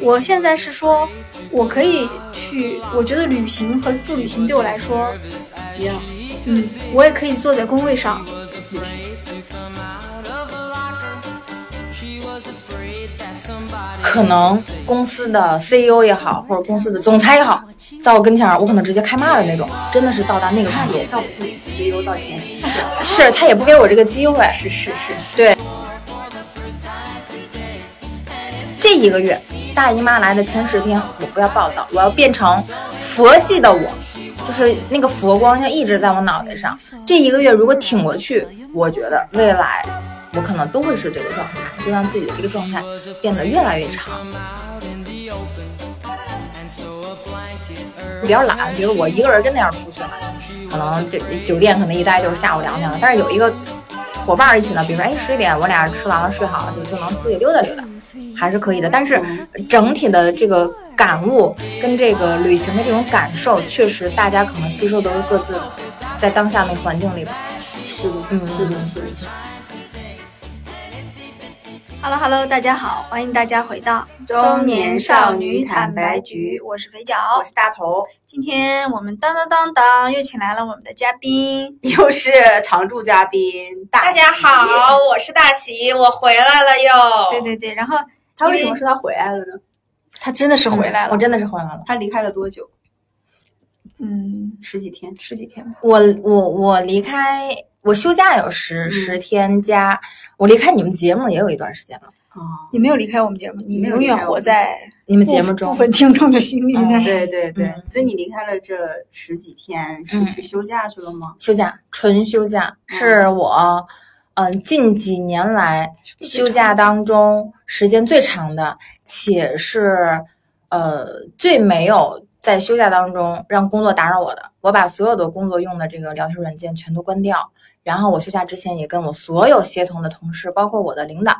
我现在是说，我可以去，我觉得旅行和不旅行对我来说一样。嗯，我也可以坐在工位上。可能公司的 CEO 也好，或者公司的总裁也好，在我跟前儿，我可能直接开骂的那种，真的是到达那个程度。他也不给我这个机会。是是是，对。这一个月，大姨妈来的前十天，我不要暴躁，我要变成佛系的我，就是那个佛光要一直在我脑袋上。这一个月如果挺过去，我觉得未来我可能都会是这个状态，就让自己的这个状态变得越来越长。比较懒，比如我一个人真的要出去了，可能这酒店可能一待就是下午两点了，但是有一个伙伴一起呢，比如说哎十一点我俩吃完了睡好了，就就能出去溜达溜达。还是可以的，但是整体的这个感悟跟这个旅行的这种感受，确实大家可能吸收都是各自在当下那环境里吧。是的，嗯，是的，是的。Hello Hello，大家好，欢迎大家回到中年少女坦白局，我是肥脚，我是大头，今天我们当当当当又请来了我们的嘉宾，又是常驻嘉宾大大家好，我是大喜，我回来了又。对对对，然后他为什么说他回来了呢？他真的是回来了，我真的是回来了。他离开了多久？嗯，十几天，十几天吧。我我我离开，我休假有十、嗯十天加，我离开你们节目也有一段时间了。哦，你没有离开我们节目，你永远活在你们节目中部分听众的心里嗯。对对对，嗯所以你离开了这十几天，是嗯去休假去了吗？休假，纯休假，是我嗯近几年来休假当中时间最长的，且是呃最没有在休假当中让工作打扰我的。我把所有的工作用的这个聊天软件全都关掉，然后我休假之前也跟我所有协同的同事，包括我的领导，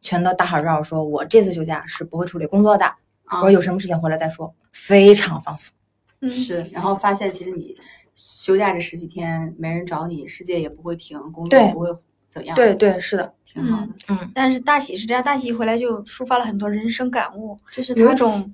全都打好招呼，说我这次休假是不会处理工作的，啊我说有什么事情回来再说，非常放松。嗯，是，然后发现其实你休假这十几天没人找你，世界也不会停，工作也不会怎样，对，对，是的，挺好的。嗯，但是大喜是这样，大喜一回来就抒发了很多人生感悟，就是有一种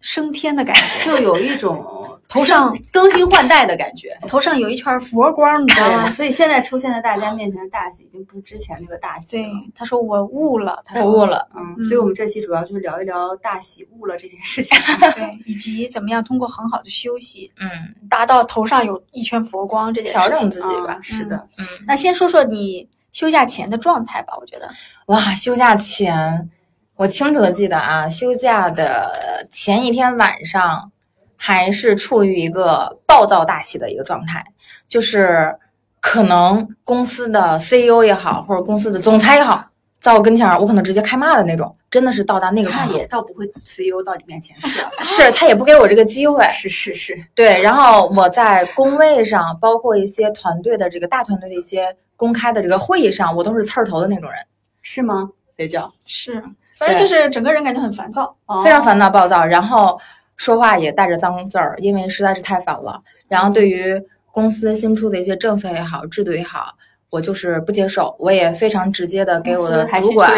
升天的感觉，就有一种头上更新换代的感觉。头上有一圈佛光，你知道啊，吗？所以现在出现在大家面前的大喜，已经不是之前那个大喜对了。，他说我悟了，他说我悟了。嗯，嗯所以我们这期主要就是聊一聊大喜悟了这件事情。对，以及怎么样通过很好的休息，嗯，达到头上有一圈佛光这件事情调整。自己吧啊。是的，嗯，那先说说你休假前的状态吧，我觉得，哇，休假前，我清楚的记得啊，休假的前一天晚上，还是处于一个暴躁大喜的一个状态，就是可能公司的 CEO 也好，或者公司的总裁也好，在我跟前儿，我可能直接开骂的那种，真的是到达那个他程度。也倒不会 CEO 到你面前 是吧？是他也不给我这个机会，是是是，对，然后我在工位上，包括一些团队的这个大团队的一些公开的这个会议上，我都是刺儿头的那种人。是吗？得叫是，反正就是整个人感觉很烦躁。非常烦躁暴躁，然后说话也带着脏字儿，因为实在是太烦了。然后对于公司新出的一些政策也好、制度也好，我就是不接受，我也非常直接的给我的主管。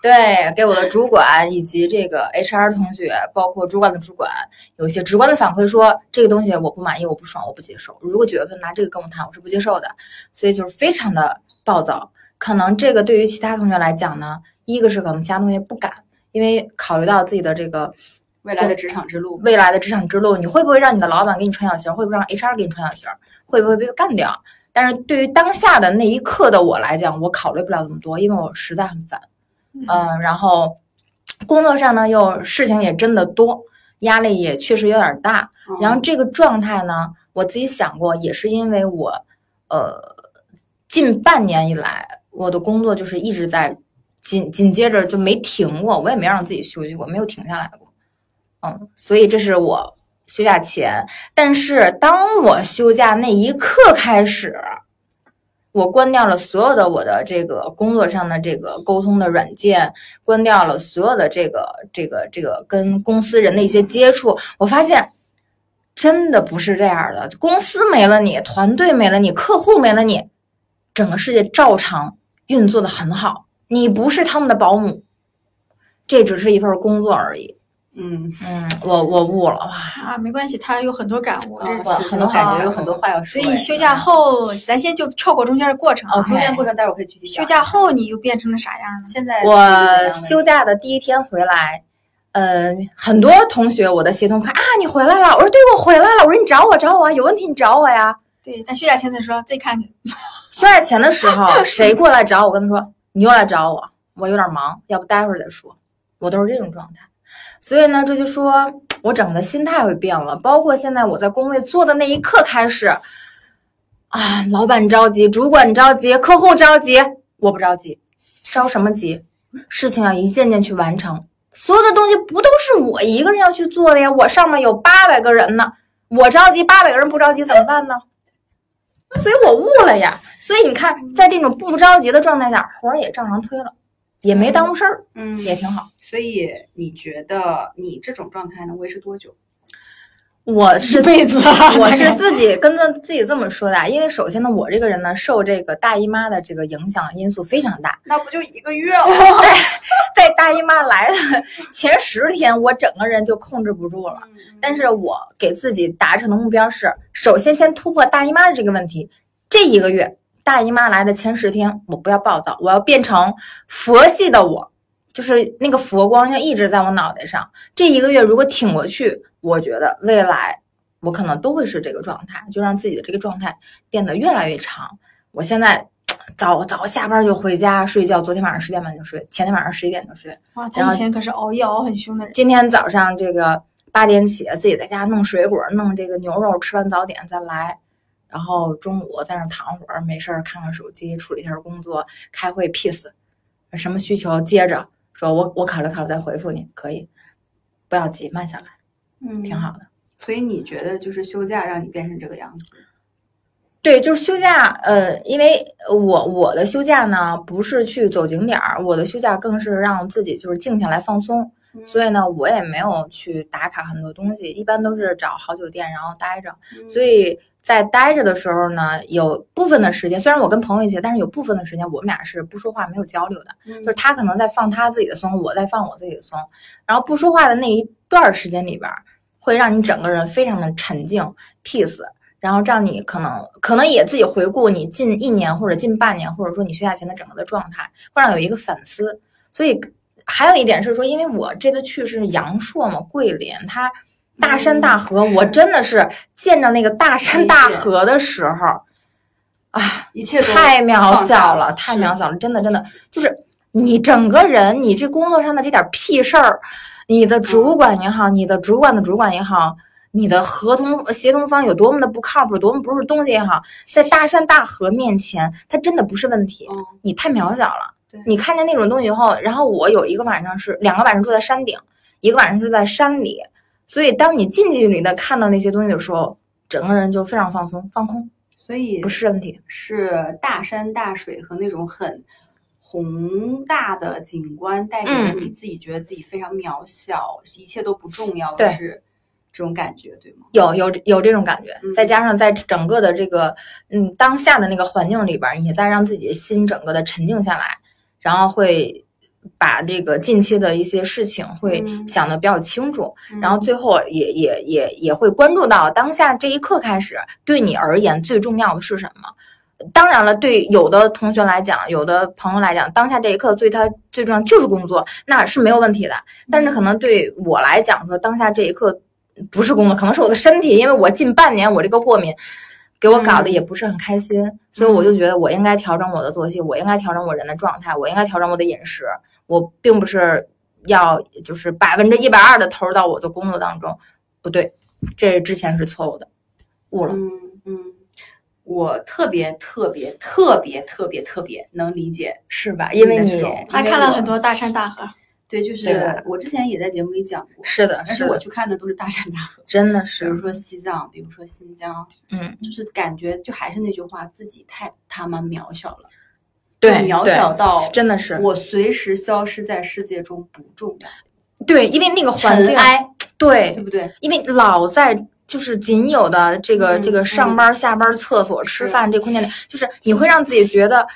对，给我的主管以及这个 HR 同学，包括主管的主管，有一些直观的反馈说这个东西我不满意，我不爽，我不接受。如果九月份拿这个跟我谈，我是不接受的。所以就是非常的暴躁。可能这个对于其他同学来讲呢，一个是可能其他同学不敢，因为考虑到自己的这个未来的职场之路，未来的职场之路，你会不会让你的老板给你穿小鞋儿？会不会让 HR 给你穿小鞋儿？会不会被干掉？但是对于当下的那一刻的我来讲，我考虑不了这么多，因为我实在很烦。嗯，然后工作上呢又事情也真的多，压力也确实有点大。嗯然后这个状态呢，我自己想过，也是因为我呃近半年以来，我的工作就是一直在紧紧接着就没停过，我也没让自己休息过，没有停下来过。嗯，所以这是我休假前，但是当我休假那一刻开始，我关掉了所有的我的这个工作上的这个沟通的软件，关掉了所有的这个这个这个跟公司人的一些接触，我发现真的不是这样的。公司没了你，团队没了你，客户没了你，整个世界照常运作的很好。你不是他们的保姆，这只是一份工作而已。嗯，嗯，我我悟了哇，啊，没关系，他有很多感悟，很多感觉有很多话要说哎。所以休假后，咱先就跳过中间的过程啊。哦，中间过程待会儿可以具体讲休假后你又变成了啥样呢？现在我休假的第一天回来，呃，很多同学我的协同看啊，你回来了，我说对，我回来了，我说你找我找我啊，有问题你找我呀。对，但休假前的时候自己看去。休假前的时候，谁过来找我，跟他说你又来找我，我有点忙，要不待会儿再说。我都是这种状态，所以呢，这就说我整个心态会变了，包括现在我在工位坐的那一刻开始，啊，老板着急，主管着急，客户着急，我不着急，着什么急？事情要一件件去完成，所有的东西不都是我一个人要去做的呀？我上面有八百个人呢，我着急，八百个人不着急怎么办呢？所以我悟了呀。所以你看，在这种不着急的状态下，活儿也照常推了，也没耽误事儿，嗯，也挺好。所以你觉得你这种状态能维持多久？我是一辈子 我是自己跟着自己这么说的啊，因为首先呢，我这个人呢，受这个大姨妈的这个影响因素非常大。那不就一个月 吗？在大姨妈来的前十天，我整个人就控制不住了。但是我给自己达成的目标是，首先先突破大姨妈的这个问题。这一个月，大姨妈来的前十天，我不要暴躁，我要变成佛系的我，就是那个佛光要一直在我脑袋上。这一个月如果挺过去，我觉得未来我可能都会是这个状态，就让自己的这个状态变得越来越长。我现在早早下班就回家睡觉，昨天晚上十点半就睡，前天晚上十一点就睡。哇，他以前可是熬夜熬很凶的人。今天早上这个八点起，自己在家弄水果，弄这个牛肉，吃完早点再来，然后中午在那儿躺会儿，没事儿看看手机，处理一下工作，开会 peace，什么需求接着说我我考虑考虑再回复你，可以，不要急，慢下来，嗯，挺好的。所以你觉得就是休假让你变成这个样子？对，就是休假，呃，因为我我的休假呢不是去走景点儿，我的休假更是让自己就是静下来放松。所以呢，我也没有去打卡很多东西，一般都是找好酒店然后待着。所以在待着的时候呢，有部分的时间，虽然我跟朋友一起，但是有部分的时间我们俩是不说话、没有交流的。就是他可能在放他自己的松，我在放我自己的松。然后不说话的那一段儿时间里边儿，会让你整个人非常的沉静、peace。然后让你可能可能也自己回顾你近一年或者近半年，或者说你休假前的整个的状态，会让有一个反思。所以还有一点是说，因为我这次去是阳朔嘛，桂林，它大山大河，我真的是见着那个大山大河的时候，啊，一切太渺小了，太渺小了，真的真的就是你整个人，你这工作上的这点屁事儿，你的主管也好，你的主管的主管也好。你的合同协同方有多么的不靠谱，多么不是东西也好，在大山大河面前，它真的不是问题。嗯你太渺小了。你看见那种东西以后，然后我有一个晚上是两个晚上住在山顶，一个晚上住在山里，所以当你近距离的看到那些东西的时候，整个人就非常放松、放空，所以不是问题。是大山大水和那种很宏大的景观带给嗯了你自己觉得自己非常渺小，一切都不重要的是这种感觉，对吗？有有有这种感觉嗯，再加上在整个的这个嗯当下的那个环境里边儿，你再让自己的心整个的沉静下来，然后会把这个近期的一些事情会嗯想的比较清楚，然后嗯最后也也也也会关注到当下这一刻开始对你而言最重要的是什么。当然了，对有的同学来讲，有的朋友来讲，当下这一刻对他最重要就是工作，那是没有问题的。但是可能对我来讲说，当下这一刻不是工作，可能是我的身体，因为我近半年我这个过敏给我搞得也不是很开心，所以我就觉得我应该调整我的作息，我应该调整我人的状态，我应该调整我的饮食。我并不是要就是百分之一百二的投入到我的工作当中，不对，这之前是错误的，误了。嗯嗯，我特别特别特别特别特别能理解，是吧？因为你他看了很多大山大河，对，就是我之前也在节目里讲过，是的，但是我，去看的都是大山大河，真的是比如，说西藏，比如说新疆，嗯，就是感觉就还是那句话，自己太他妈渺小了，对，渺小到真的是，我随时消失在世界中不重要，对，因为那个环境，对对，不对？因为老在就是仅有的这个、嗯这个上班、下班、厕所、吃饭这空间里，就是你会让自己觉得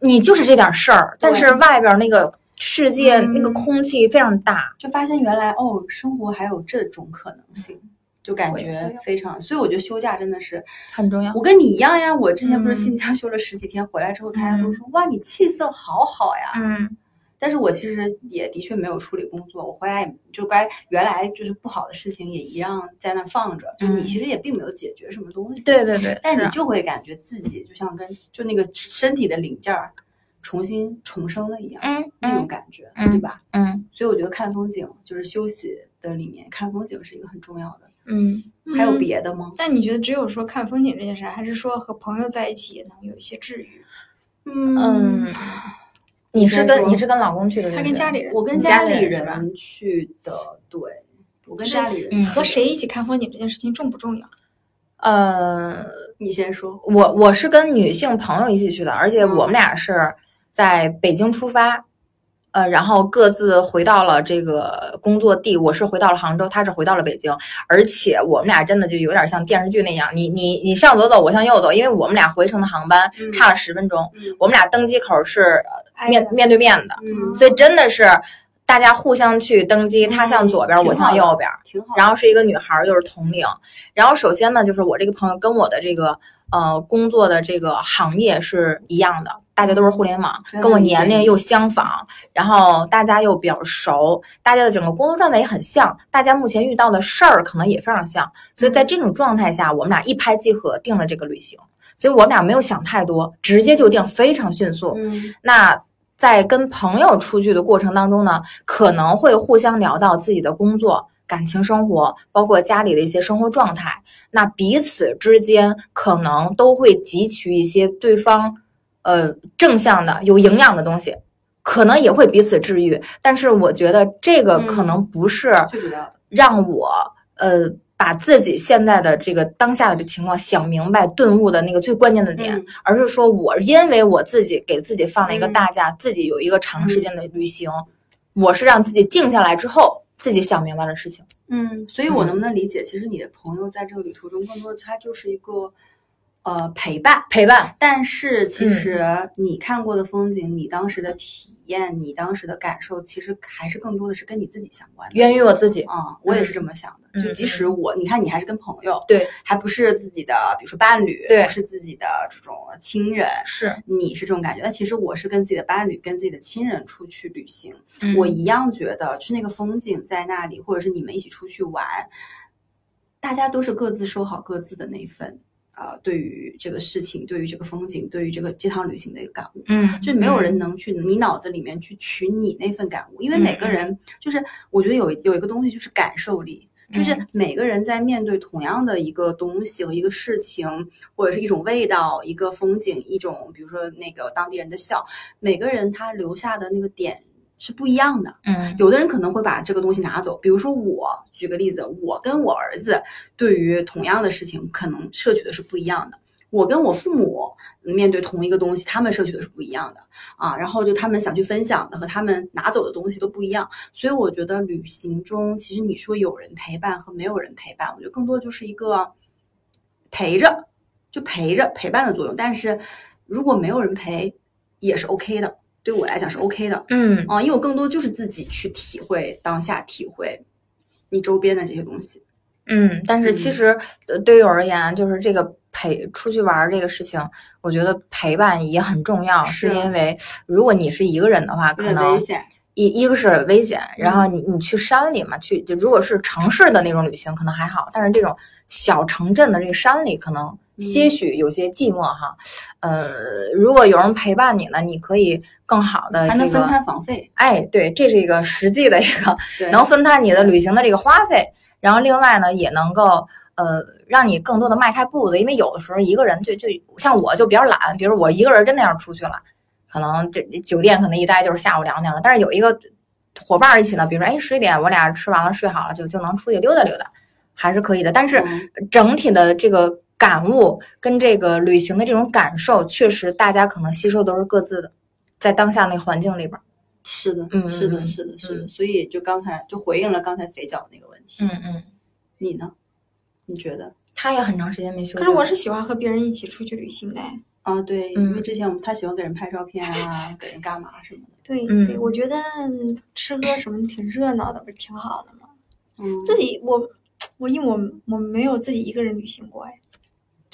你就是这点事儿，但是外边那个世界那个嗯空气非常大。就发现原来哦，生活还有这种可能性，就感觉非常。所以我觉得休假真的是，很重要我跟你一样呀，我之前不是嗯新疆休了十几天，回来之后大家都嗯说、哇，你气色好好呀。嗯但是我其实也的确没有处理工作，我回来也就该原来就是不好的事情也一样在那放着，就你嗯其实也并没有解决什么东西。对对对，但你就会感觉自己就像跟就那个身体的零件儿重新重生了一样，嗯那种嗯感觉，嗯对吧？嗯所以我觉得看风景就是休息的里面看风景是一个很重要的。嗯，还有嗯别的吗？但你觉得只有说看风景这件事，还是说和朋友在一起也能有一些治愈？嗯嗯，你是跟你是跟老公去的，他跟家里人，我跟家里里人去的，对，我跟家里人嗯和谁一起看风景这件事情重不重要？呃，你先说。我我是跟女性朋友一起去的，而且嗯我们俩是在北京出发，呃，然后各自回到了这个工作地。我是回到了杭州，他是回到了北京，而且我们俩真的就有点像电视剧那样，你你你向左走，我向右走，因为我们俩回程的航班嗯差了十分钟，嗯我们俩登机口是面面对面的，嗯，所以真的是大家互相去登机，他向左边，嗯我向右边。挺好。然后是一个女孩儿，又是同龄。然后首先呢，就是我这个朋友跟我的这个呃工作的这个行业是一样的，大家都是互联网，跟我年龄又相仿，然后大家又比较熟，大家的整个工作状态也很像，大家目前遇到的事儿可能也非常像，所以在这种状态下，我们俩一拍即合定了这个旅行。所以我们俩没有想太多，直接就定，非常迅速。嗯那在跟朋友出去的过程当中呢，可能会互相聊到自己的工作、感情生活，包括家里的一些生活状态。那彼此之间可能都会汲取一些对方呃正向的、有营养的东西，可能也会彼此治愈。但是我觉得这个可能不是。让我呃把自己现在的这个当下的这情况想明白、顿悟的那个最关键的点，嗯而是说我因为我自己给自己放了一个嗯大假，自己有一个长时间的旅行，我是让自己静下来之后，自己想明白的事情。嗯，所以我嗯能不能理解，其实你的朋友在这个旅途中，更多的他就是一个呃陪伴。陪伴，但是其嗯实你看过的风景，你当时的体验，你当时的感受，其实还是更多的是跟你自己相关的。源于我自己。啊、我也是这么想的。嗯就即使我，你看你还是跟朋友，对，还不是自己的，比如说伴侣，对不是自己的这种亲人，是，你是这种感觉。但其实我是跟自己的伴侣、跟自己的亲人出去旅行，嗯我一样觉得，就是那个风景在那里，或者是你们一起出去玩，大家都是各自收好各自的那一份。呃，对于这个事情，对于这个风景，对于这个这趟旅行的一个感悟，嗯，就没有人能去你脑子里面去取你那份感悟，因为每个嗯。人就是我觉得有有一个东西就是感受力，就是嗯。每个人在面对同样的一个东西和一个事情，或者是一种味道、一个风景、一种比如说那个当地人的笑，每个人他留下的那个点是不一样的。嗯有的人可能会把这个东西拿走，比如说我举个例子，我跟我儿子对于同样的事情，可能摄取的是不一样的。我跟我父母面对同一个东西，他们摄取的是不一样的啊。然后就他们想去分享的和他们拿走的东西都不一样，所以我觉得旅行中，其实你说有人陪伴和没有人陪伴，我觉得更多就是一个陪着，就陪着陪伴的作用。但是如果没有人陪，也是 OK 的，对我来讲是 OK 的。嗯啊，因为我更多就是自己去体会当下，体会你周边的这些东西。嗯，但是其嗯实呃对于我而言，就是这个陪出去玩儿这个事情，我觉得陪伴也很重要，是是因为如果你是一个人的话，可能危险，一一个是危险，然嗯后你你去山里嘛，去就如果是城市的那种旅行可能还好，但是这种小城镇的这个山里可能些嗯许有些寂寞哈。呃，如果有人陪伴你呢，你可以更好的这还能分，摊房费。哎，对，这是一个实际的一个，能分摊你的旅行的这个花费，然后另外呢也能够呃让你更多的迈开步子，因为有的时候一个人就就像我就比较懒，比如我一个人真的要出去了，可能这酒店可能一待就是下午两点了，但是有一个伙伴儿一起呢，比如说哎十一点我俩吃完了睡好了就就能出去溜达溜达，还是可以的。但是嗯整体的这个感悟跟这个旅行的这种感受，确实大家可能吸收都是各自的，在当下那个环境里边儿。是的，嗯是的，嗯是的，是的。嗯所以就刚才就回应了刚才肥脚那个问题。嗯嗯，你呢？你觉得？他也很长时间没休息。可是我是喜欢和别人一起出去旅行的。啊，对，嗯因为之前我们他喜欢给人拍照片啊，给人干嘛什么的。对、嗯对，我觉得吃喝什么挺热闹的，不是挺好的吗？嗯，自己我我因为我我没有自己一个人旅行过哎，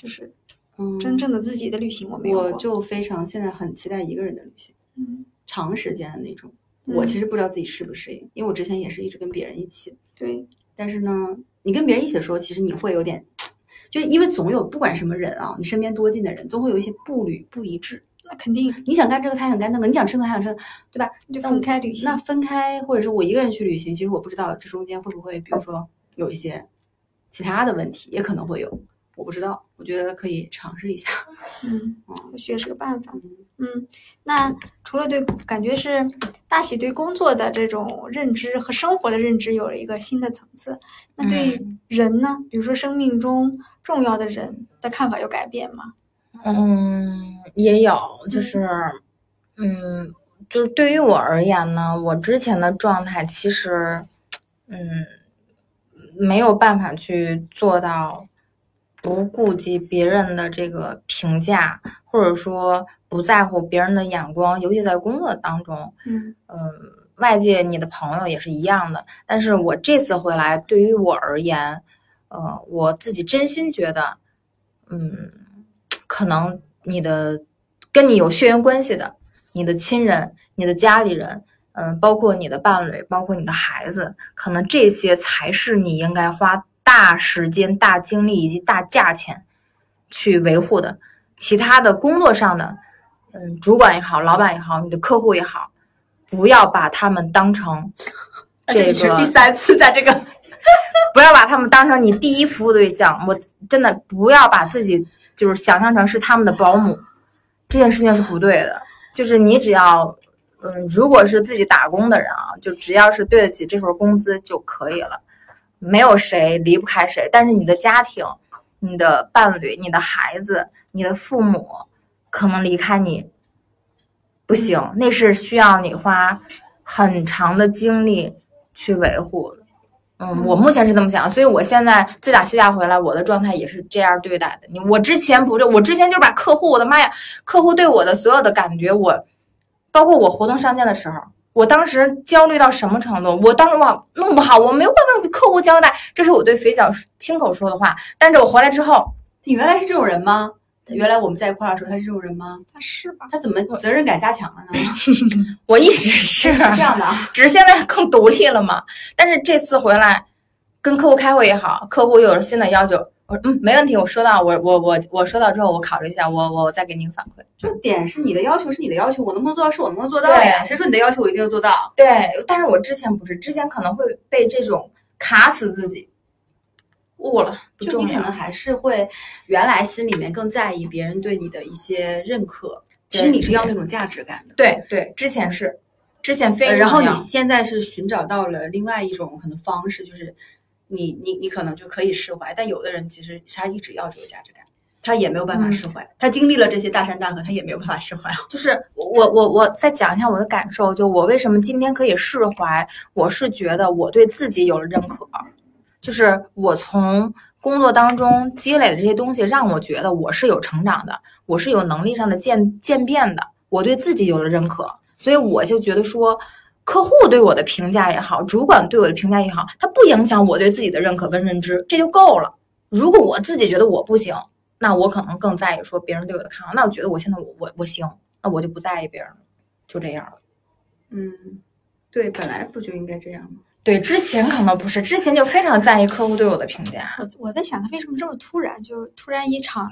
就是嗯真正的自己的旅行我没有过。我就非常现在很期待一个人的旅行，嗯，长时间的那种。嗯我其实不知道自己适不适应，因为我之前也是一直跟别人一起，对，但是呢，你跟别人一起的时候，其实你会有点，就因为总有不管什么人啊，你身边多近的人，都会有一些步履不一致。那肯定你想干这个，他想干那个；你想吃那个，他想吃那个，对吧？就分开旅行。那分开，或者是我一个人去旅行，其实我不知道这中间会不会，比如说有一些其他的问题，也可能会有，我不知道。我觉得可以尝试一下。嗯，或许也是个办法。嗯嗯，那除了对，感觉是大喜对工作的这种认知和生活的认知有了一个新的层次。那对人呢，比如说生命中重要的人的看法有改变吗？嗯，也有，就是，嗯，就是对于我而言呢，我之前的状态其实，嗯，没有办法去做到不顾及别人的这个评价，或者说不在乎别人的眼光，尤其在工作当中，嗯嗯，外界你的朋友也是一样的。但是我这次回来，对于我而言，呃，我自己真心觉得，嗯，可能你的跟你有血缘关系的，你的亲人、你的家里人，嗯，包括你的伴侣，包括你的孩子，可能这些才是你应该花大时间、大精力以及大价钱去维护的。其他的工作上的，嗯，主管也好，老板也好，你的客户也好，不要把他们当成 这个第三次在这个，不要把他们当成你第一服务对象。我真的不要把自己就是想象成是他们的保姆，这件事情是不对的。就是你只要，嗯，如果是自己打工的人啊，就只要是对得起这份工资就可以了，没有谁离不开谁。但是你的家庭、你的伴侣、你的孩子、你的父母可能离开你不行，那是需要你花很长的精力去维护。嗯，我目前是这么想，所以我现在自打休假回来，我的状态也是这样对待的。你我之前不是，我之前就把客户，我的妈呀，客户对我的所有的感觉，我包括我活动上线的时候，我当时焦虑到什么程度？我当时哇弄不好，我没有办法给客户交代，这是我对肥脚亲口说的话。但是我回来之后，你原来是这种人吗？原来我们在一块儿的时候，他是这种人吗？他是吧？他怎么责任感加强了呢？我一直是是这样的啊，只是现在更独立了嘛。但是这次回来跟客户开会也好，客户有了新的要求，我说嗯没问题，我收到，我我我我收到之后，我考虑一下，我我再给您反馈。就点是你的要求是你的要求，我能不能做到是我能不能做到呀？对谁说你的要求我一定要做到？对，但是我之前不是，之前可能会被这种卡死自己，悟了不重要就你可能。还是会原来心里面更在意别人对你的一些认可，其实你是要那种价值感的。对对，之前是，之前非然后你现在是寻找到了另外一种可能方式，就是你你你可能就可以释怀，但有的人其实他一直要这个价值感，他也没有办法嗯释怀，他经历了这些大山大河，他也没有办法释怀。就是我我我再讲一下我的感受，就我为什么今天可以释怀，我是觉得我对自己有了认可，就是我从工作当中积累的这些东西，让我觉得我是有成长的，我是有能力上的渐渐变的，我对自己有了认可，所以我就觉得说，客户对我的评价也好，主管对我的评价也好，它不影响我对自己的认可跟认知，这就够了。如果我自己觉得我不行，那我可能更在意说别人对我的看法。那我觉得我现在我我我行，那我就不在意别人了，就这样了。嗯，对，本来不就应该这样吗？对，之前可能不是，之前就非常在意客户对我的评价。我我在想他为什么这么突然，就是突然一场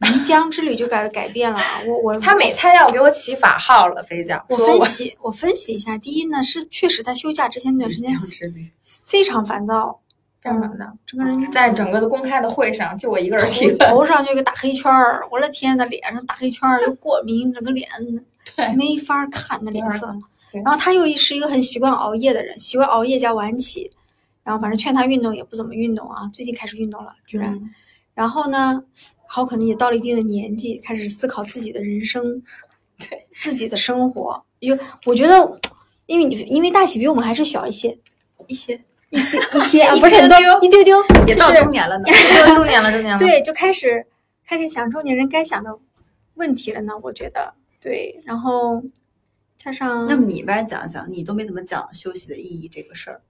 漓江之旅就改改变了。我我他每他要给我起法号了，飞将我分析 我分析一下，第一呢是确实他休假之前那段时间非常烦躁，这样的，整个人在整个的公开的会上，就我一个人提头问。头上就一个大黑圈儿，我的天呐，脸上大黑圈儿又过敏，整个脸对没法看那脸色。然后他又是一个很习惯熬夜的人，习惯熬夜加晚起，然后反正劝他运动也不怎么运动啊，最近开始运动了，居然。嗯然后呢，好可能也到了一定的年纪，开始思考自己的人生，对自己的生活。因为我觉得，因为你因为大喜比我们还是小一些，一些一些一 些啊，一不是很多丢丢一丢丢，也到中年了呢。中年了，中年了。对，就开始开始想中年人该想的问题了呢？我觉得对，然后加上那么你来讲讲，你都没怎么讲休息的意义这个事儿，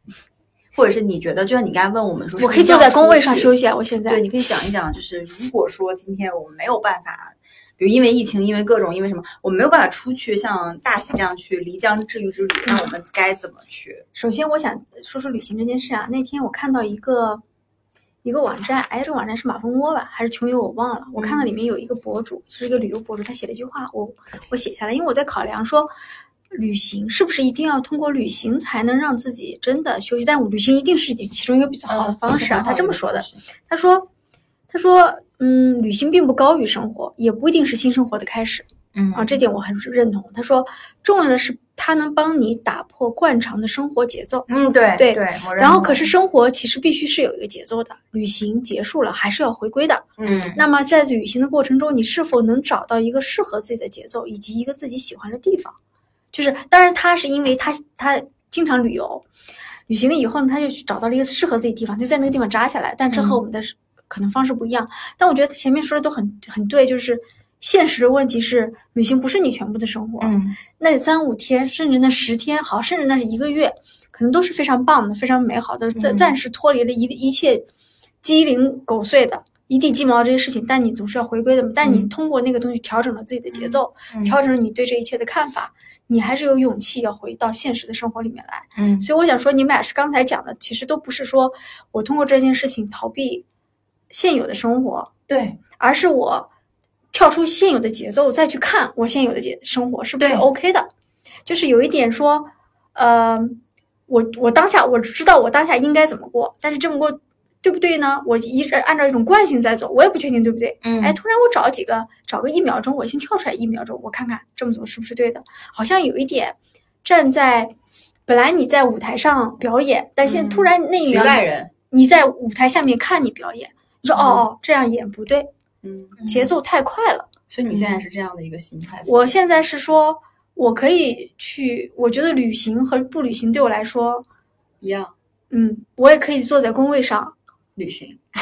或者是你觉得，就像你刚才问我们说，我可以坐在工位上休息。啊！我现在对，你可以讲一讲，就是如果说今天我们没有办法，比如因为疫情，因为各种，因为什么，我们没有办法出去像大喜这样去漓江治愈之旅，那我们该怎么去？首先，我想说说旅行这件事啊。那天我看到一个一个网站，哎，这个网站是马蜂窝吧，还是穷游？我忘了。我看到里面有一个博主，是一个旅游博主，他写了一句话，我我写下来，因为我在考量说，旅行是不是一定要通过旅行才能让自己真的休息？但我旅行一定是其中一个比较好的方式啊。他这么说的，他说，他说，嗯，旅行并不高于生活，也不一定是新生活的开始。嗯啊，这点我很认同。他说，重要的是它能帮你打破惯常的生活节奏。嗯，对对对。然后，可是生活其实必须是有一个节奏的，旅行结束了还是要回归的。嗯那么在旅行的过程中，你是否能找到一个适合自己的节奏，以及一个自己喜欢的地方？就是，当然他是因为他他经常旅游，旅行了以后呢，他就去找到了一个适合自己的地方，就在那个地方扎下来。但这和我们的可能方式不一样。但我觉得他前面说的都很很对，就是现实的问题是，旅行不是你全部的生活。嗯那三五天，甚至那十天，好，甚至那是一个月，可能都是非常棒的、非常美好的，暂嗯暂时脱离了一一切鸡零狗碎的、一地鸡毛这些事情，但你总是要回归的嘛。但你嗯通过那个东西调整了自己的节奏，嗯调整了你对这一切的看法，你还是有勇气要回到现实的生活里面来。嗯所以我想说，你们俩是刚才讲的，其实都不是说我通过这件事情逃避现有的生活，对而是我跳出现有的节奏，再去看我现有的节生活是不是 OK 的。就是有一点说，呃，我我当下我知道我当下应该怎么过，但是这么过对不对呢？我一直按照一种惯性在走，我也不确定对不对。嗯哎，突然我找几个找个一秒钟，我先跳出来一秒钟，我看看这么走是不是对的。好像有一点站在本来你在舞台上表演，但现在突然那一秒你在舞台下面看你表演，你说哦哦这样演不对，嗯，节奏太快了。所以你现在是这样的一个心态。我现在是说，我可以去，我觉得旅行和不旅行对我来说，一样嗯，我也可以坐在工位上，旅行，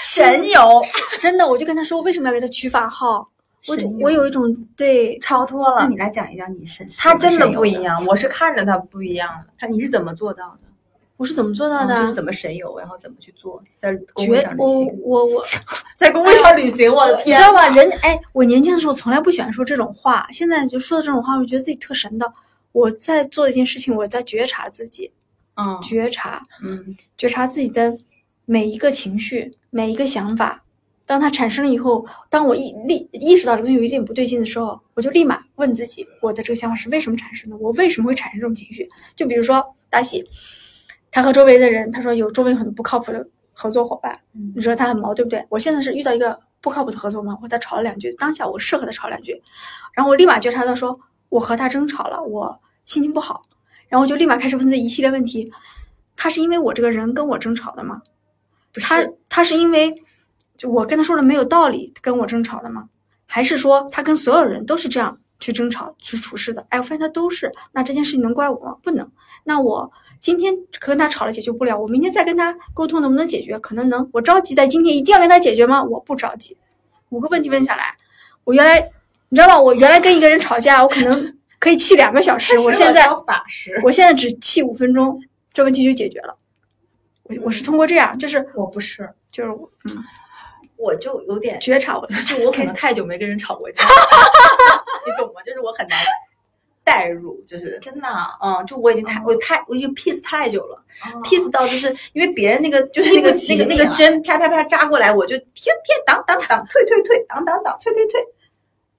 神游，真的，我就跟他说，为什么要给他取法号？我就我有一种对，超脱了那你。来讲一讲你神，他真的不一。样，我是看着他不一样的。他你是怎么做到的？我是怎么做到的？嗯就是怎么神游，然后怎么去做，在工觉位上旅我行，我我，在工位上旅行，我的天你知！道吧？人哎，我年轻的时候从来不喜欢说这种话，现在就说的这种话，我觉得自己特神的。我在做一件事情，我在觉察自己，嗯觉察，嗯觉察自己的每一个情绪、每一个想法。当它产生了以后，当我意立意识到这个东西有一点不对劲的时候，我就立马问自己：我的这个想法是为什么产生的？我为什么会产生这种情绪？就比如说大喜，他和周围的人，他说有周围有很多不靠谱的合作伙伴，嗯你说他很毛，对不对？我现在是遇到一个不靠谱的合作伙伴，我和他吵了两句，当下我是和他吵两句，然后我立马觉察到说，我和他争吵了，我心情不好，然后我就立马开始问自己一系列问题：他是因为我这个人跟我争吵的吗？他他是因为就我跟他说的没有道理跟我争吵的吗？还是说他跟所有人都是这样去争吵去处事的？哎，我发现他都是，那这件事情能怪我吗？不能。那我今天跟他吵了解决不了，我明天再跟他沟通能不能解决？可能能。我着急在今天一定要跟他解决吗？我不着急。五个问题问下来，我原来你知道吗？我原来跟一个人吵架，我可能可以气两个小时，我现在，我现在只气五分钟，这问题就解决了。我我是通过这样，就是我不是，就是我嗯。我就有点，觉察我自己，就我可能太久没跟人吵过架，你懂吗？就是我很难代入，就是。真的啊。嗯，就我已经太我太我已经 peace 太久了。哦，peace 到就是因为别人那个 就是那个那个那个针啪啪啪扎过来，我就偏偏挡挡挡退退退挡挡挡退退退，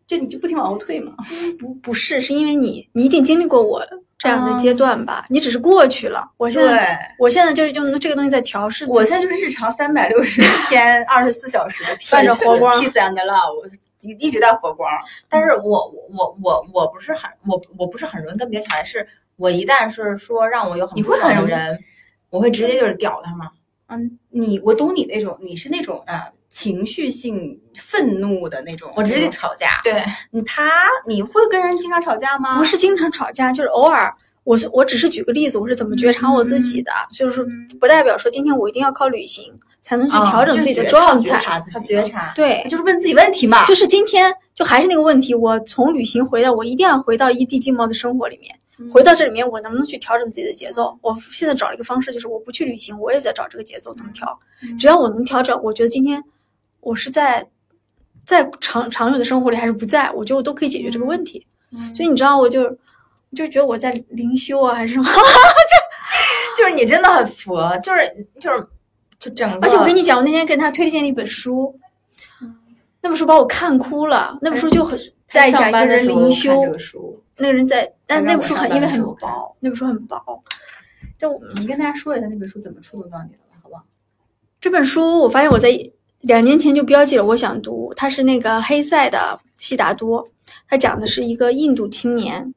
就你就不停往后退嘛。不不是，是因为你你一定经历过我这样的阶段吧？你只是过去了，我现在，我现在就是用这个东西在调试自己。我现在就是日常三百六十 天二十四小时的伴着火光 peace and love，一一直在火光。但是我我我我不是很我我不是很容易跟别人吵架，是我一旦是说让我有很你不会很的人，我会直接就是屌他嘛。嗯，你我懂你那种，你是那种啊情绪性愤怒的那种，我直接吵架。对，你他你会跟人经常吵架吗？不是经常吵架，就是偶尔。我是我只是举个例子，我是怎么觉察我自己的，就是不代表说今天我一定要靠旅行才能去啊调整自己的状态。觉察觉察，对，就是问自己问题嘛。就是今天就还是那个问题，我从旅行回来，我一定要回到一地鸡毛的生活里面，嗯回到这里面，我能不能去调整自己的节奏？我现在找了一个方式，就是我不去旅行，我也在找这个节奏怎么调。嗯只要我能调整，我觉得今天我是在在常常有的生活里还是不在，我觉得我都可以解决这个问题。嗯所以你知道，我就就觉得我在灵修啊，还是什么，就就是你真的很佛，就是就是就整个，而且我跟你讲，我那天跟他推荐了一本书，那本书把我看哭了。那本书就很在一讲一个人灵修，那个人在，但那本书很因为很薄，那本书很薄。就你跟大家说一下那本书怎么触动到你了吧，好不好？这本书，我发现我在两年前就标记了，我想读。它是那个黑塞的悉达多，他讲的是一个印度青年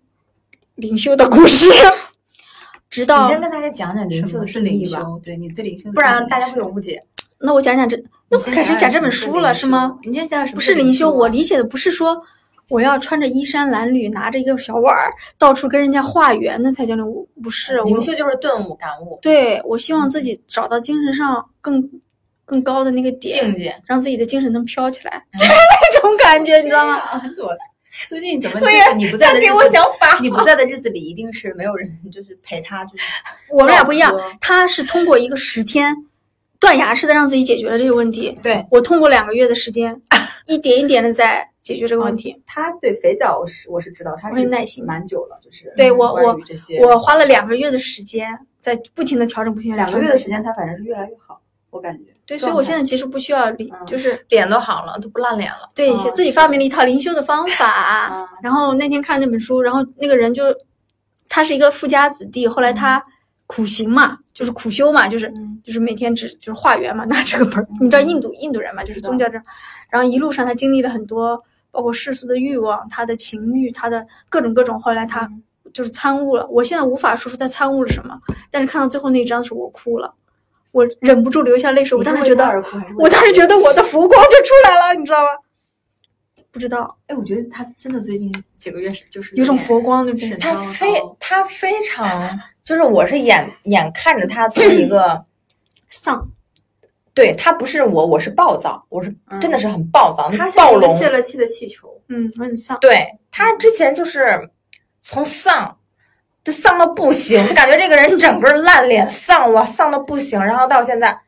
领袖的故事。直你到先跟大家讲讲领袖的什么是定义吧，对你对灵修的定义，不然大家会有误解。那我讲讲这，那我开始讲这本书了是吗？？你先讲什么不是灵修，啊我理解的不是说我要穿着衣衫褴褛，拿着一个小碗儿到处跟人家化缘，那才叫灵修。不是，我灵修就是顿悟、感悟、对我希望自己找到精神上更更高的那个点境，界。让自己的精神能飘起来，嗯 就是那种感觉，你知道吗？最近怎么所以在的日给我想法，你不在的日子里，一定是没有人就是陪他，就是 我们俩不一样，他是通过一个十天断崖式的让自己解决了这些问题，对，我通过两个月的时间，一点一点的在解决这个问题。他对肥皂我是我是知道，他我是耐心蛮久了，就是对我我我花了两个月的时间，在不停的调整，不停的两个月的时间，他反正是越来越好，我感觉。对，所以我现在其实不需要理，嗯就是脸都好了，都不烂脸了。对哦自己发明了一套灵修的方法。啊，然后那天看那本书，然后那个人就他是一个富家子弟，后来他苦行嘛，就是苦修嘛，就是嗯就是每天只就是化缘嘛，拿这个本儿。你知道印度印度人嘛，就是宗教这，然后一路上他经历了很多，包括世俗的欲望、他的情欲、他的各种各种。后来他就是参悟了，我现在无法说出他参悟了什么，但是看到最后那一章的时候，我哭了，我忍不住流下泪水。我当时觉得，我当时觉得我的浮光就出来了，你知道吗？不知道哎，我觉得他真的最近几个月是就是有种佛光，对不对是？他非他非常，就是我是眼眼看着他 从一个，丧，对他不是我，我是暴躁，我是嗯真的是很暴躁，他像一个暴龙。泄了气的气球，嗯，我很丧。对他之前就是从丧，就丧到不行，就感觉这个人整个烂脸丧哇，丧到不行，然后到现在。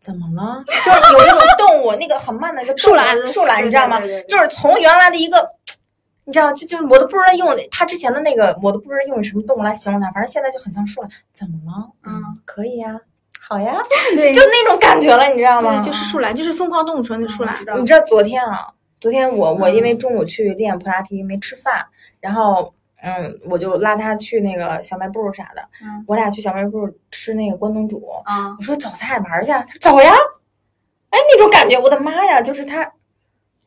怎么了？就是有一种动物，那个很慢的一个树懒树懒，你知道吗？就是从原来的一个，你知道，就就我都不知道用他之前的那个，我都不知道用什么动物来形容它，反正现在就很像树懒。怎么了？嗯，可以呀，好呀，对就那种感觉了，你知道吗？对，就是树懒，就是疯狂动物城的树懒。你知道昨天啊，昨天我我嗯因为中午去练普拉提没吃饭，然后嗯，我就拉他去那个小卖部啥的，嗯。我俩去小卖部吃那个关东煮，啊，我说走，咱俩玩去，他说走呀，哎，那种感觉，我的妈呀，就是他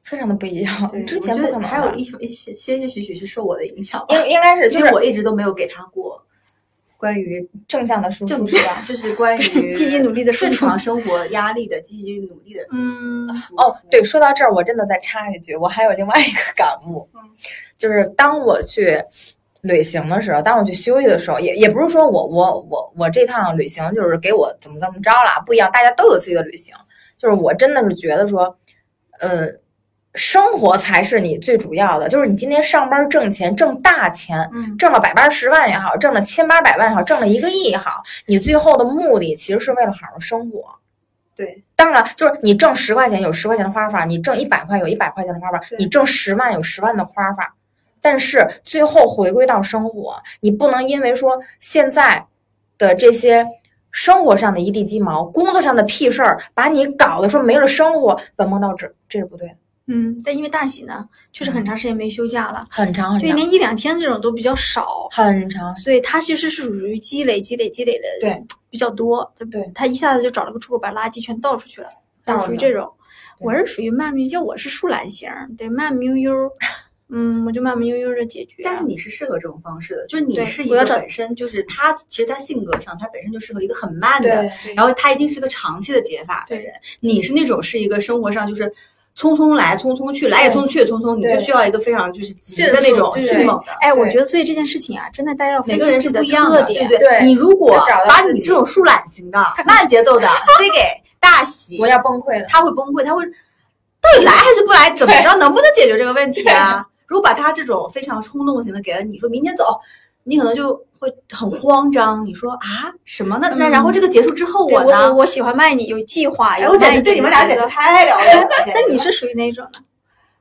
非常的不一样，之前不可能还有一些一些些些许许是受我的影响吧，应应该是就是我一直都没有给他过关于正向的输正出是吧？就是关于积极努力的输正出常生活压力的积极努力的嗯，哦，对，说到这儿，我真的再插一句，我还有另外一个 感悟，就是当我去旅行的时候，当我去休息的时候，也也不是说我我我我这趟旅行就是给我怎么怎么着了，不一样，大家都有自己的旅行，就是我真的是觉得说，呃，生活才是你最主要的，就是你今天上班挣钱，挣大钱，嗯挣了百八十万也好，挣了千八百万也好，挣了一个亿也好，你最后的目的其实是为了好好生活。对当然，就是你挣十块钱有十块钱的花法，你挣一百块有一百块钱的花法，你挣十万有十万的花法。但是最后回归到生活，你不能因为说现在的这些生活上的一地鸡毛、工作上的屁事儿，把你搞得说没了生活，本末倒置，这是不对的。嗯，但因为大喜呢，确实很长时间没休假了，很长很长，就连一两天这种都比较少，很长。所以他其实是属于积累、积累、积累的，对，比较多，对不对？他一下子就找了个出口，把垃圾全倒出去了，倒属于这种。我是属于慢悠悠，我是树懒型儿，对，慢悠悠，嗯，我就慢慢悠悠的解决。但是你是适合这种方式的，就是你是一个本身就是他，其实他性格上他本身就适合一个很慢的，对然后他一定是个长期的解法的人。你是那种是一个生活上就是匆匆来匆匆去，来也匆去也匆匆，你就需要一个非常就是急的那种迅猛的。哎，我觉得所以这件事情啊，真的大家要每个人是不一样的。对不对你如果把你这种树懒型的、慢节奏的推给大大喜，我要崩溃了。他会崩溃，他会到底来还是不来？怎么着？能不能解决这个问题啊？如果把他这种非常冲动型的给了你，说明天走，你可能就会很慌张。你说啊什么呢？那然后这个结束之后我呢？我我喜欢卖你，有计划，哎，有我简直对你们俩简直太了解了。那你是属于哪种呢？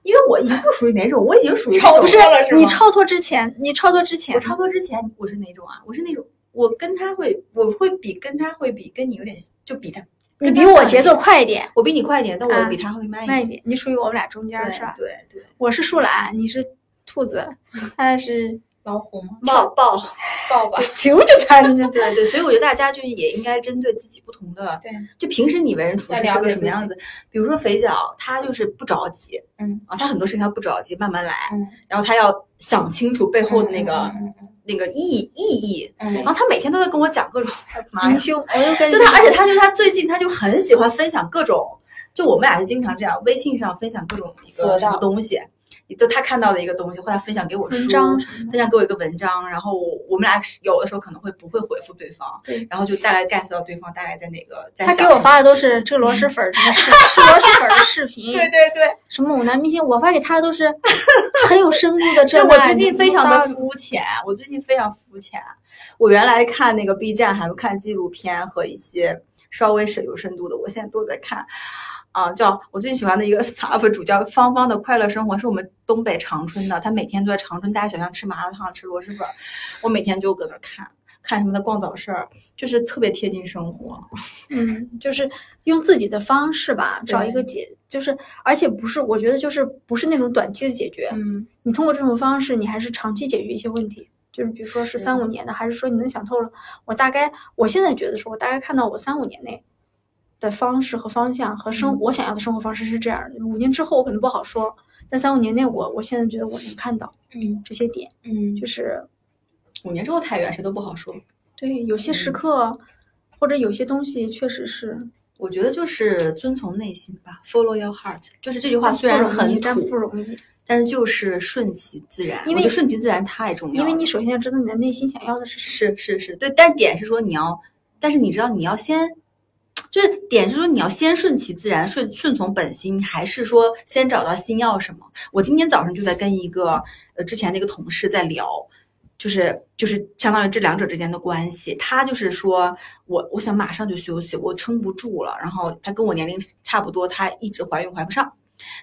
因为我已经不属于哪种，我已经属于超那种不是了是吗你超脱之前，你超脱之前我，超脱之前我是哪种啊？我是那种，我跟他会，我会比跟他会比跟你有点，就比他，你比我节奏，快一点，我比你快一点，但我啊比他会慢一点。慢一点，你属于我们俩中间对是吧？对对，我是树懒，你是兔子，他是老虎吗？抱抱。抱吧。球就穿出去。对对，所以我觉得大家就是也应该针对自己不同的，对，就平时你为人处事是个什么样子。比如说肥脚，他就是不着急，嗯啊，他很多事情他不着急，慢慢来，嗯，然后他要想清楚背后的那个、嗯嗯那个意意义。嗯然后他每天都在跟我讲各种，就他，而且他就他最近他就很喜欢分享各种，就我们俩是经常这样，微信上分享各种一个什么东西，就他看到的一个东西，或者他分享给我书文章分享给我一个文章，然后我们俩有的时候可能会不会回复对方，对然后就带来 get 到对方大概在哪个，在他给我发的都是这个螺蛳粉儿，这个是吃螺蛳粉儿的视频，对对对，什么猛男明星，我发给他的都是很有深度的这 对。我最近非常的肤浅，我最近非常肤浅。我原来看那个 B 站，还会看纪录片和一些稍微是有深度的，我现在都在看。啊，叫我最喜欢的一个 UP 主叫芳芳的快乐生活，是我们东北长春的，他每天都在长春大街小巷吃麻辣烫、吃螺蛳粉儿，我每天就搁那儿看看什么的逛早市儿，就是特别贴近生活。嗯，就是用自己的方式吧，找一个解，就是而且不是，我觉得就是不是那种短期的解决，嗯，你通过这种方式，你还是长期解决一些问题。就是比如说是三五年的，还是说你能想透了？我大概我现在觉得说，我大概看到我三五年内的方式和方向和生、我想要的生活方式是这样的。五年之后我可能不好说，但三五年内我我现在觉得我能看到嗯这些点，嗯，就是五年之后太远，谁都不好说。对有些嗯时刻、或者有些东西确实是我觉得就是遵从内心吧，Follow your heart。就是这句话虽然很但不，容易，但是就是顺其自然。因为顺其自然太重要了，因为你首先要知道你的内心想要的是什么。是是是对，但点是说你要，但是你知道你要先，就是点是说你要先顺其自然，顺顺从本心，还是说先找到心要什么？我今天早上就在跟一个呃之前的一个同事在聊。就是就是相当于这两者之间的关系，他就是说我我想马上就休息，我撑不住了。然后他跟我年龄差不多，他一直怀孕怀不上，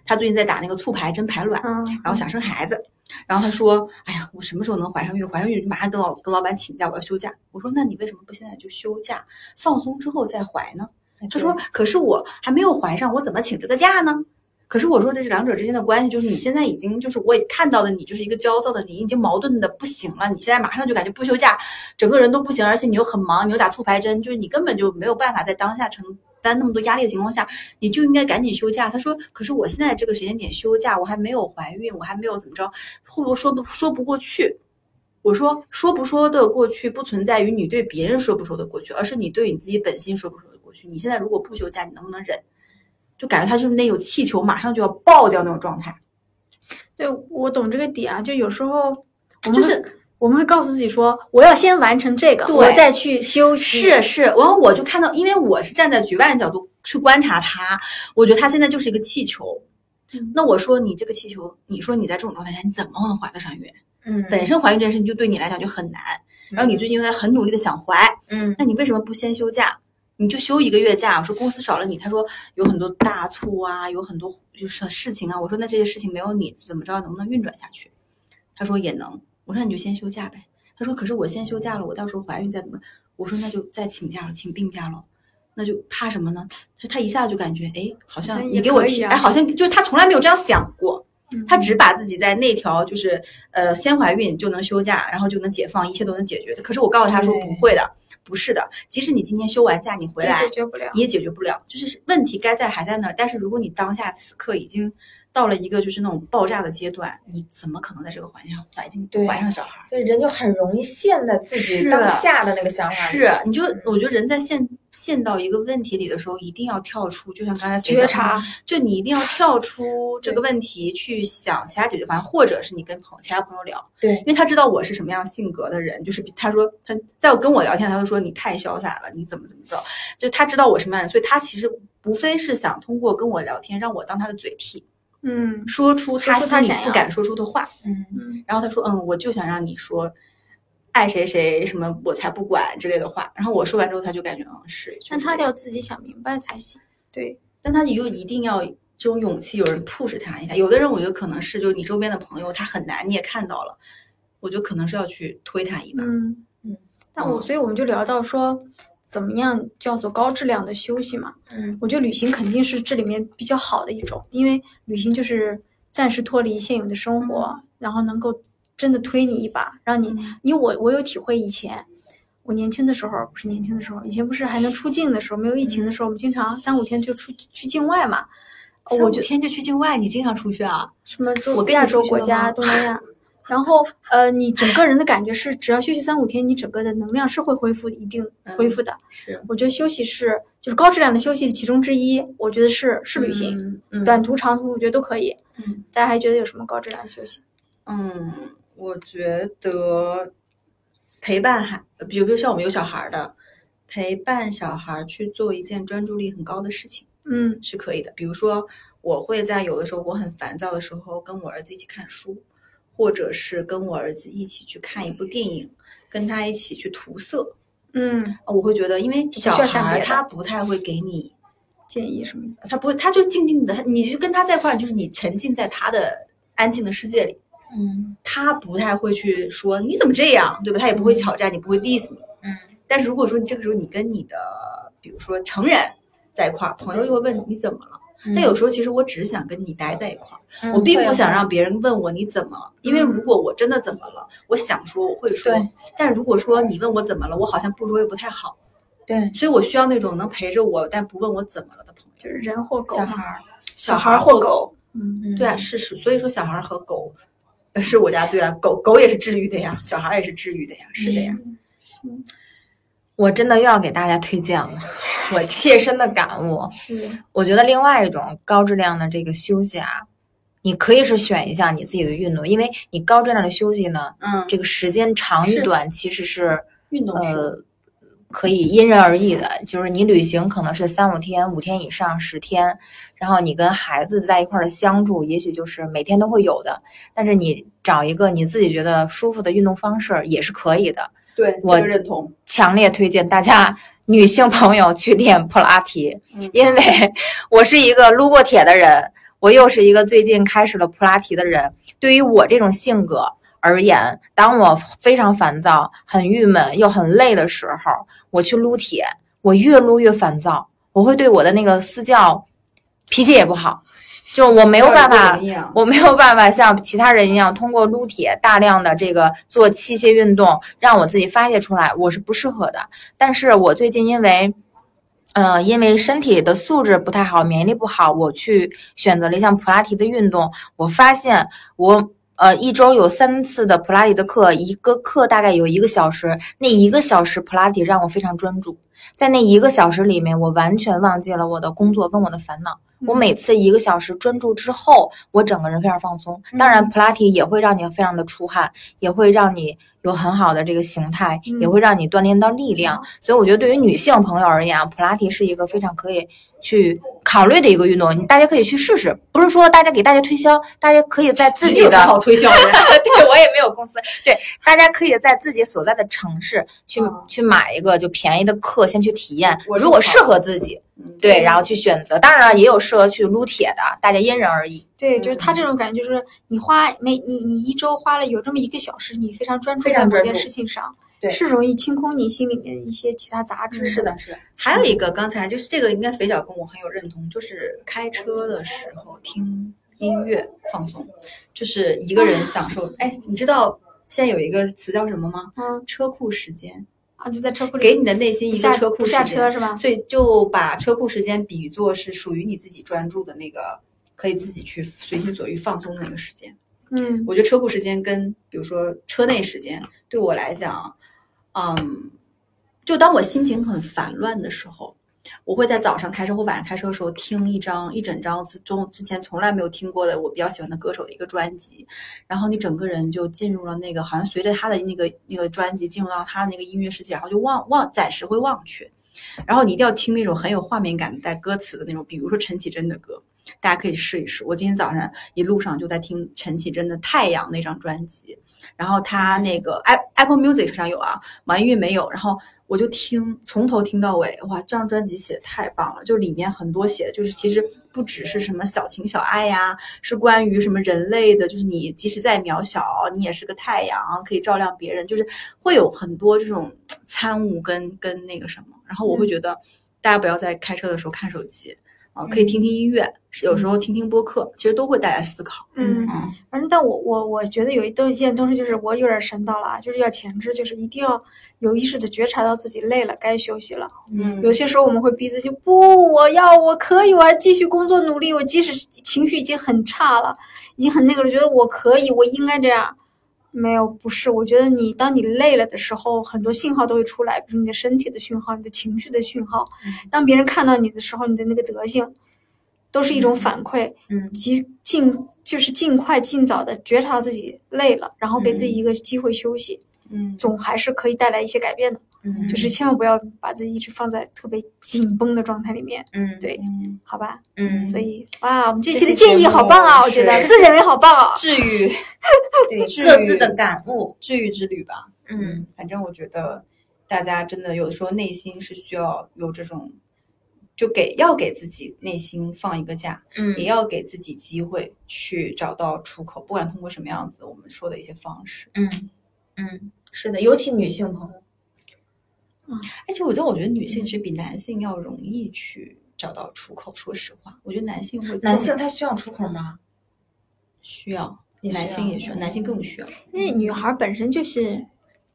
他最近在打那个促排针排卵，嗯，然后想生孩子，然后他说：“哎呀，我什么时候能怀上孕？怀上孕就马上跟老跟老板请假，我要休假。”我说：“那你为什么不现在就休假，放松之后再怀呢？”他说：“可是我还没有怀上，我怎么请这个假呢？”可是我说，这是两者之间的关系，就是你现在已经就是我也看到的你就是一个焦躁的你，已经矛盾的不行了。你现在马上就感觉不休假，整个人都不行，而且你又很忙，你又打促排针，就是你根本就没有办法在当下承担那么多压力的情况下，你就应该赶紧休假。他说：“可是我现在这个时间点休假，我还没有怀孕，我还没有怎么着，会不会说不说不过去？”我说：“说不说的过去，不存在于你对别人说不说的过去，而是你对你自己本心说不说的过去。你现在如果不休假，你能不能忍？就感觉他就是那有气球马上就要爆掉那种状态。对我懂这个点啊，就有时候我们就是我们会告诉自己说，我要先完成这个，我再去休息。是是，然后我就看到，因为我是站在局外人角度去观察他，我觉得他现在就是一个气球。嗯那我说你这个气球，你说你在这种状态下，你怎么能怀得上孕？嗯本身怀孕这件事情就对你来讲就很难，然后你最近又在很努力的想怀，嗯那你为什么不先休假？你就休一个月假。我说公司少了你，他说有很多大促啊，有很多就是事情啊。我说那这些事情没有你怎么着能不能运转下去？他说也能。我说那你就先休假呗。他说可是我先休假了，我到时候怀孕再怎么？我说那就再请假了，请病假了。那就怕什么呢？他他一下就感觉哎，好像也你给我提，哎，好像就是他从来没有这样想过。嗯他只把自己在那条就是呃先怀孕就能休假，然后就能解放，一切都能解决的。可是我告诉他说不会的，不是的。即使你今天休完假，你回来解决不了。你也解决不了，就是问题该在还在那儿。但是如果你当下此刻已经到了一个就是那种爆炸的阶段，你怎么可能在这个环境上环境对怀上小孩儿？所以人就很容易陷在自己当下的那个想法里。是，你就我觉得人在陷陷到一个问题里的时候，一定要跳出，就像刚才觉察，就你一定要跳出 这个问题去想其他解决方案，或者是你跟朋其他朋友聊，对因为他知道我是什么样性格的人，就是比他说他在我跟我聊天，他就说你太潇洒了，你怎么怎么着，就他知道我什么样的人，所以他其实无非是想通过跟我聊天，让我当他的嘴替，嗯说出他心里不敢说出的话。嗯嗯然后他说，嗯，我就想让你说。爱谁谁什么我才不管之类的话，然后我说完之后，他就感觉嗯是，就是但他要自己想明白才行。对，但他又一定要这种勇气，有人 push 他一下。有的人我觉得可能是就是你周边的朋友他很难，你也看到了，我觉得可能是要去推他一把。嗯嗯，但我所以我们就聊到说，怎么样叫做高质量的休息嘛？嗯我觉得旅行肯定是这里面比较好的一种，因为旅行就是暂时脱离现有的生活，然后能够真的推你一把，让你，因为我我有体会，以前我年轻的时候不是年轻的时候，以前不是还能出境的时候，没有疫情的时候，我们经常三五天就出去境外嘛。呃我觉得天就去境外，你经常出去啊？什么洲我跟你亚洲国家、东南亚，然后呃，你整个人的感觉是，只要休息三五天，你整个的能量是会恢复一定恢复的。是我觉得休息是就是高质量的休息其中之一，我觉得是是旅行，嗯嗯短途长途我觉得都可以。嗯大家还觉得有什么高质量的休息？嗯，我觉得陪伴孩，比如比如像我们有小孩儿的，陪伴小孩儿去做一件专注力很高的事情。嗯是可以的。比如说，我会在有的时候我很烦躁的时候，跟我儿子一起看书，或者是跟我儿子一起去看一部电影，跟他一起去涂色。嗯，啊我会觉得，因为小孩儿他不太会给你，建议什么的？他不会，他就静静的，他你就跟他在一块儿，就是你沉浸在他的安静的世界里。嗯他不太会去说你怎么这样，对吧？他也不会挑战你，不会 diss 你。嗯。但是如果说你这个时候你跟你的，比如说成人在一块儿，朋友又会问你怎么了？但有时候其实我只是想跟你待在一块儿，嗯我并不想让别人问我你怎么了，因为如果我真的怎么了，我想说我会说。但如果说你问我怎么了，我好像不说又不太好，对。所以我需要那种能陪着我但不问我怎么了的朋友。就是人或狗。小孩儿，小孩儿或狗，嗯。嗯。对啊，是是，所以说小孩儿和狗，呃是我家对啊，狗狗也是治愈的呀，小孩儿也是治愈的呀，是的呀。我真的又要给大家推荐了，我切身的感悟。是我觉得另外一种高质量的这个休息啊，你可以是选一项你自己的运动，因为你高质量的休息呢，嗯，这个时间长与短其实是运动是呃可以因人而异的。就是你旅行可能是三五天、五天以上、十天，然后你跟孩子在一块儿的相处，也许就是每天都会有的。但是你找一个你自己觉得舒服的运动方式也是可以的。对，我认同。强烈推荐大家 女性朋友去练普拉提，嗯因为 我是一个撸过铁的人，我又是一个最近开始了普拉提的人。对于我这种性格而言，当我非常烦躁、很郁闷又很累的时候，我去撸铁，我越撸越烦躁，我会对我的那个私教脾气也不好，就是我没有办法。法我没有办法像其他人一样通过撸铁大量的这个做器械运动让我自己发泄出来，我是不适合的。但是我最近因为，呃，因为身体的素质不太好，免疫力不好，我去选择了一项普拉提的运动。我发现我呃一周有三次的普拉提的课，一个课大概有一个小时，那一个小时普拉提让我非常专注。在那一个小时里面，我完全忘记了我的工作跟我的烦恼。我每次一个小时专注之后，我整个人非常放松。当然，普拉提也会让你非常的出汗，也会让你有很好的这个形态，嗯也会让你锻炼到力量。所以，我觉得对于女性朋友而言啊，普拉提是一个非常可以去考虑的一个运动。你大家可以去试试，不是说大家给大家推销，大家可以在自己的好推销的。对我也没有公司，对，大家可以在自己所在的城市去、嗯去买一个就便宜的课，先去体验，如果适合自己，嗯对，然后去选择。当然了，也有适合去撸铁的，大家因人而异。对，就是嗯他这种感觉，就是你花每你你一周花了有这么一个小时，你非常专注在某件事情上，对是容易清空你心里面一些其他杂质。是，的，是的，还有一个，刚才就是这个，应该肥脚跟我很有认同，就是开车的时候听音乐放松，就是一个人享受。哎，你知道现在有一个词叫什么吗？嗯车库时间，啊，就在车库里给你的内心一个车库时间下车是吧？所以就把车库时间比作是属于你自己专注的那个，可以自己去随心所欲放松的那个时间。嗯我觉得车库时间跟比如说车内时间对我来讲，嗯，就当我心情很烦乱的时候，我会在早上开车或晚上开车的时候听一张一整张中之前从来没有听过的我比较喜欢的歌手的一个专辑，然后你整个人就进入了那个好像随着他的那个那个专辑进入到他的那个音乐世界，然后就忘忘暂时会忘却。然后你一定要听那种很有画面感的带歌词的那种，比如说陈绮贞的歌，大家可以试一试。我今天早上一路上就在听陈绮贞的《太阳》那张专辑，然后他那个 Apple Music 上有啊，网易云没有，然后。我就听从头听到尾，哇，这张专辑写的太棒了！就里面很多写的，就是其实不只是什么小情小爱呀，是关于什么人类的，就是你即使再渺小，你也是个太阳，可以照亮别人，就是会有很多这种参悟跟跟那个什么。然后我会觉得，大家不要在开车的时候看手机。啊，可以听听音乐，有时候听听播客，其实都会带来思考。嗯，反正但我我我觉得有一东一件东西，就是我有点神到了，就是要前置，就是一定要有意识的觉察到自己累了，该休息了。嗯，有些时候我们会逼自己，不，我要，我可以，我要继续工作努力，我即使情绪已经很差了，已经很那个了，觉得我可以，我应该这样。没有，不是。我觉得你当你累了的时候，很多信号都会出来，比如你的身体的讯号、你的情绪的讯号。当别人看到你的时候，你的那个德性，都是一种反馈。嗯，及尽就是尽快尽早的觉察自己累了，然后给自己一个机会休息。嗯，总还是可以带来一些改变的。嗯，就是千万不要把自己一直放在特别紧绷的状态里面。嗯，对，好吧。嗯，所以哇，我们这期的建议好棒啊！我觉得是自认为好棒啊。治愈，对 治各自的感悟。治愈之旅吧。嗯，反正我觉得大家真的有的时候内心是需要有这种，就给要给自己内心放一个假，嗯也要给自己机会去找到出口，不管通过什么样子我们说的一些方式。嗯嗯，是的，尤其女性朋友。而且我觉得，我觉得女性其实比男性要容易去找到出口。说实话，我觉得男性会男性他需要出口吗？需要，需要男性也需要，男性更需要。因为女孩本身就是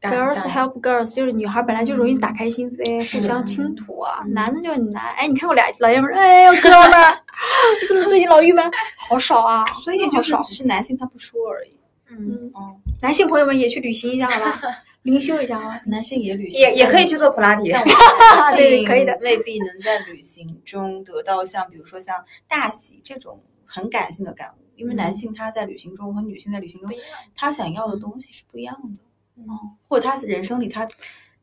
girls help girls，就是女孩本来就容易打开心扉，互相倾吐啊。男的就很难。哎，你看我俩老爷们儿，哎呦哥们儿，你怎么最近老郁闷？好少啊，所以就少。就是只是男性他不说而已。嗯，哦，男性朋友们也去旅行一下好吧，灵修一下啊。男性也旅行，也也可以去做普拉提。对对 可以的。未必能在旅行中得到像比如说像大喜这种很感性的感悟，因为男性他在旅行中和女性在旅行中，他想要的东西是不一样的，嗯，或者他人生里他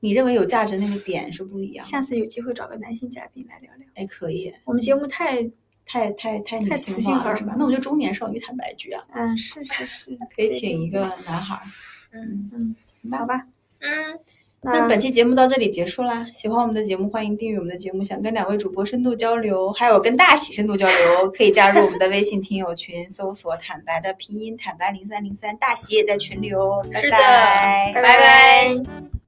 你认为有价值那个点是不一样。下次有机会找个男性嘉宾来聊聊。哎，可以，我们节目太，太太太女太雌性？化了。是吧？那我们就中年少女坦白局啊，嗯，是是是，可以。请一个男孩儿，嗯嗯，行吧好。吧。嗯，那本期节目到这里结束啦。喜欢我们的节目，欢迎订阅我们的节目。想跟两位主播深度交流，还有跟大喜深度交流，可以加入我们的微信听友群，搜索“坦白”的拼音“坦白零三零三”，大喜也在群里哦。拜是的拜拜拜拜。